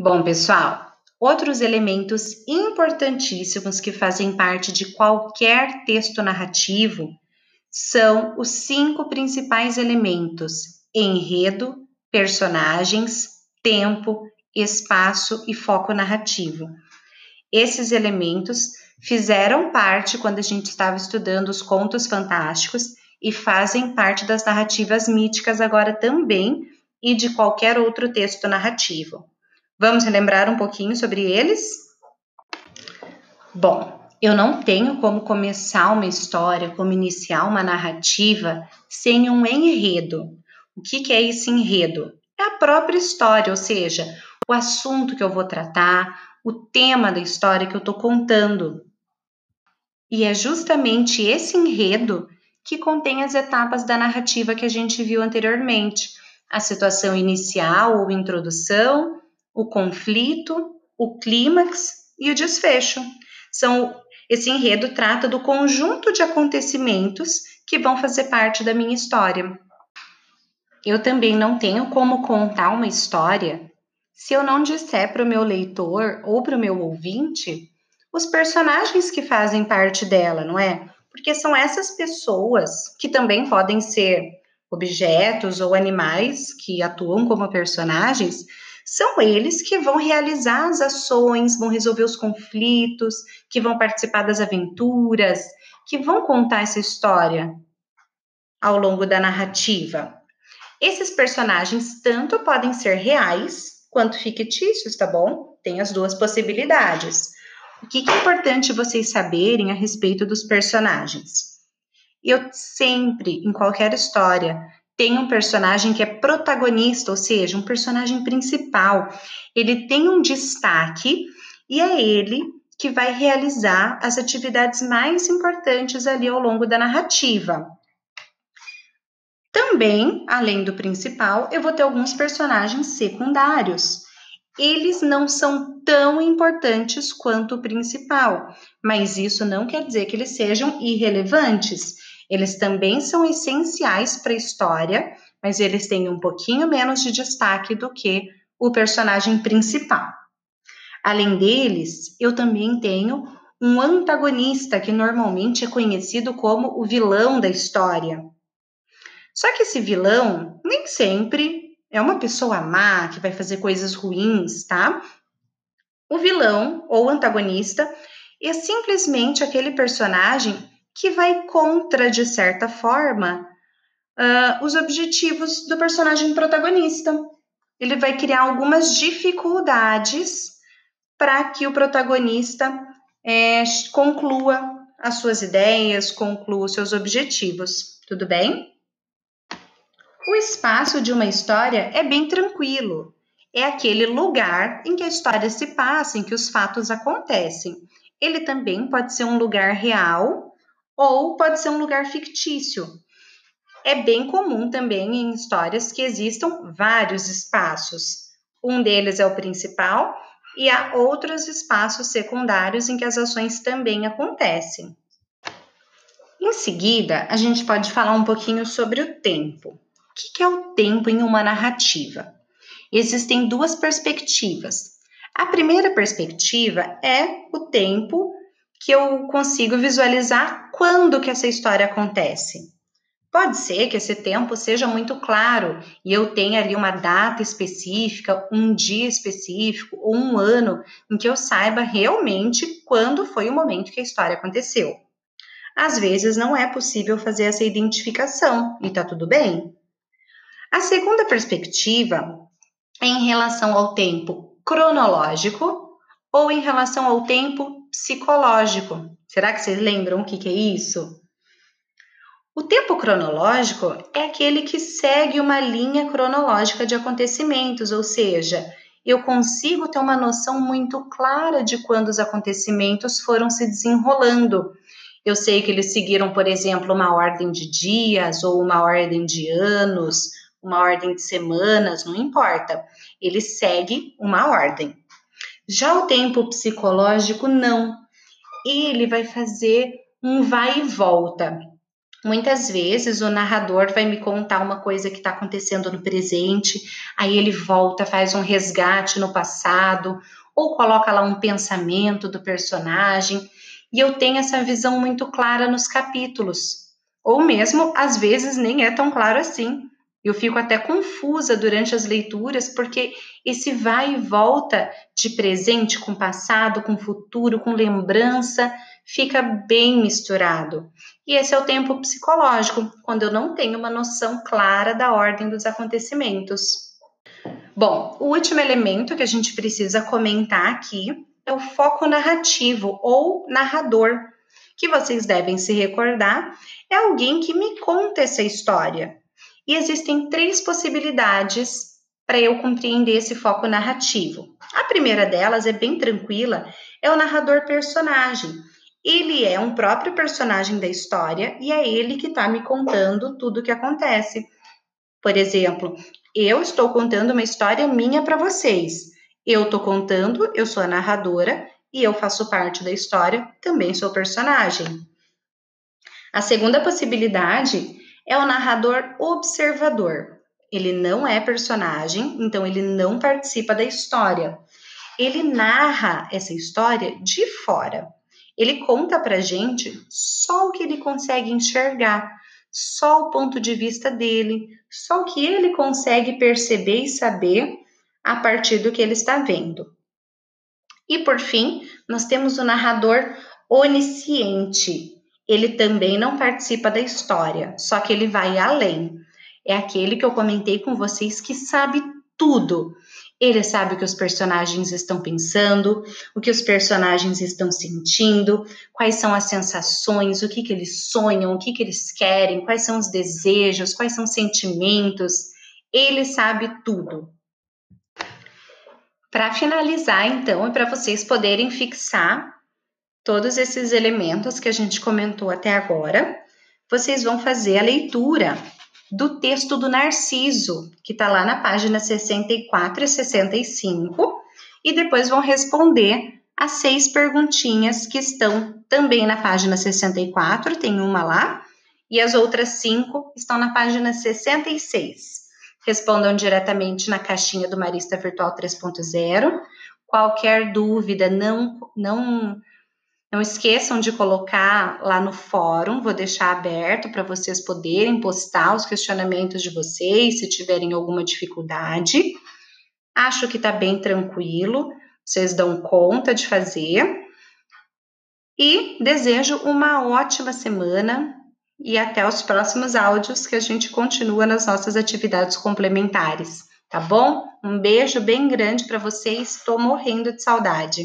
Bom, pessoal, outros elementos importantíssimos que fazem parte de qualquer texto narrativo são os cinco principais elementos: enredo, personagens, tempo, espaço e foco narrativo. Esses elementos fizeram parte quando a gente estava estudando os contos fantásticos e fazem parte das narrativas míticas agora também e de qualquer outro texto narrativo. Vamos relembrar um pouquinho sobre eles? Bom, eu não tenho como começar uma história, como iniciar uma narrativa sem um enredo. O que, que é esse enredo? É a própria história, ou seja, o assunto que eu vou tratar, o tema da história que eu estou contando. E é justamente esse enredo que contém as etapas da narrativa que a gente viu anteriormente: a situação inicial ou introdução, o conflito, o clímax e o desfecho. São esse enredo trata do conjunto de acontecimentos que vão fazer parte da minha história. Eu também não tenho como contar uma história se eu não disser para o meu leitor ou para o meu ouvinte os personagens que fazem parte dela, não é? Porque são essas pessoas que também podem ser objetos ou animais que atuam como personagens, são eles que vão realizar as ações, vão resolver os conflitos, que vão participar das aventuras, que vão contar essa história ao longo da narrativa. Esses personagens tanto podem ser reais quanto fictícios, tá bom? Tem as duas possibilidades. O que, é importante vocês saberem a respeito dos personagens? Eu sempre, em qualquer história, tenho um personagem que é protagonista, ou seja, um personagem principal. Ele tem um destaque e é ele que vai realizar as atividades mais importantes ali ao longo da narrativa. Também, além do principal, eu vou ter alguns personagens secundários eles não são tão importantes quanto o principal, mas isso não quer dizer que eles sejam irrelevantes. Eles também são essenciais para a história, mas eles têm um pouquinho menos de destaque do que o personagem principal. Além deles, eu também tenho um antagonista que normalmente é conhecido como o vilão da história. Só que esse vilão nem sempre é uma pessoa má que vai fazer coisas ruins, tá? O vilão ou antagonista é simplesmente aquele personagem que vai contra, de certa forma, uh, os objetivos do personagem protagonista. Ele vai criar algumas dificuldades para que o protagonista é, conclua as suas ideias, conclua os seus objetivos. Tudo bem? O espaço de uma história é bem tranquilo. É aquele lugar em que a história se passa, em que os fatos acontecem. Ele também pode ser um lugar real ou pode ser um lugar fictício. É bem comum também em histórias que existam vários espaços. Um deles é o principal e há outros espaços secundários em que as ações também acontecem. Em seguida, a gente pode falar um pouquinho sobre o tempo que é o tempo em uma narrativa? Existem duas perspectivas. A primeira perspectiva é o tempo que eu consigo visualizar quando que essa história acontece. Pode ser que esse tempo seja muito claro e eu tenha ali uma data específica, um dia específico ou um ano em que eu saiba realmente quando foi o momento que a história aconteceu. Às vezes não é possível fazer essa identificação e tá tudo bem. A segunda perspectiva é em relação ao tempo cronológico ou em relação ao tempo psicológico. Será que vocês lembram o que, que é isso? O tempo cronológico é aquele que segue uma linha cronológica de acontecimentos, ou seja, eu consigo ter uma noção muito clara de quando os acontecimentos foram se desenrolando. Eu sei que eles seguiram, por exemplo, uma ordem de dias ou uma ordem de anos uma ordem de semanas, não importa. Ele segue uma ordem. Já o tempo psicológico, não. Ele vai fazer um vai e volta. Muitas vezes o narrador vai me contar uma coisa que está acontecendo no presente, aí ele volta, faz um resgate no passado, ou coloca lá um pensamento do personagem, e eu tenho essa visão muito clara nos capítulos. Ou mesmo, às vezes, nem é tão claro assim. Eu fico até confusa durante as leituras, porque esse vai e volta de presente com passado, com futuro, com lembrança, fica bem misturado. E esse é o tempo psicológico, quando eu não tenho uma noção clara da ordem dos acontecimentos. Bom, o último elemento que a gente precisa comentar aqui é o foco narrativo ou narrador, que vocês devem se recordar, é alguém que me conta essa história. E existem três possibilidades para eu compreender esse foco narrativo. A primeira delas é bem tranquila, é o narrador personagem. Ele é um próprio personagem da história e é ele que está me contando tudo o que acontece. Por exemplo, eu estou contando uma história minha para vocês. Eu estou contando, eu sou a narradora e eu faço parte da história, também sou personagem. A segunda possibilidade é o narrador observador. Ele não é personagem, então ele não participa da história. Ele narra essa história de fora. Ele conta pra gente só o que ele consegue enxergar, só o ponto de vista dele, só o que ele consegue perceber e saber a partir do que ele está vendo. E por fim, nós temos o narrador onisciente. Ele também não participa da história, só que ele vai além. É aquele que eu comentei com vocês que sabe tudo. Ele sabe o que os personagens estão pensando, o que os personagens estão sentindo, quais são as sensações, o que, que eles sonham, o que, que eles querem, quais são os desejos, quais são os sentimentos. Ele sabe tudo. Para finalizar, então, e para vocês poderem fixar todos esses elementos que a gente comentou até agora, vocês vão fazer a leitura do texto do Narciso, que está lá na página 64 e 65, e depois vão responder as seis perguntinhas que estão também na página 64, tem uma lá, e as outras cinco estão na página 66 respondam diretamente na caixinha do Marista Virtual 3.0. Qualquer dúvida, não, não, não esqueçam de colocar lá no fórum, vou deixar aberto para vocês poderem postar os questionamentos de vocês, se tiverem alguma dificuldade. Acho que está bem tranquilo, vocês dão conta de fazer. E desejo uma ótima semana, e até os próximos áudios que a gente continua nas nossas atividades complementares, tá bom? Um beijo bem grande para vocês, estou morrendo de saudade.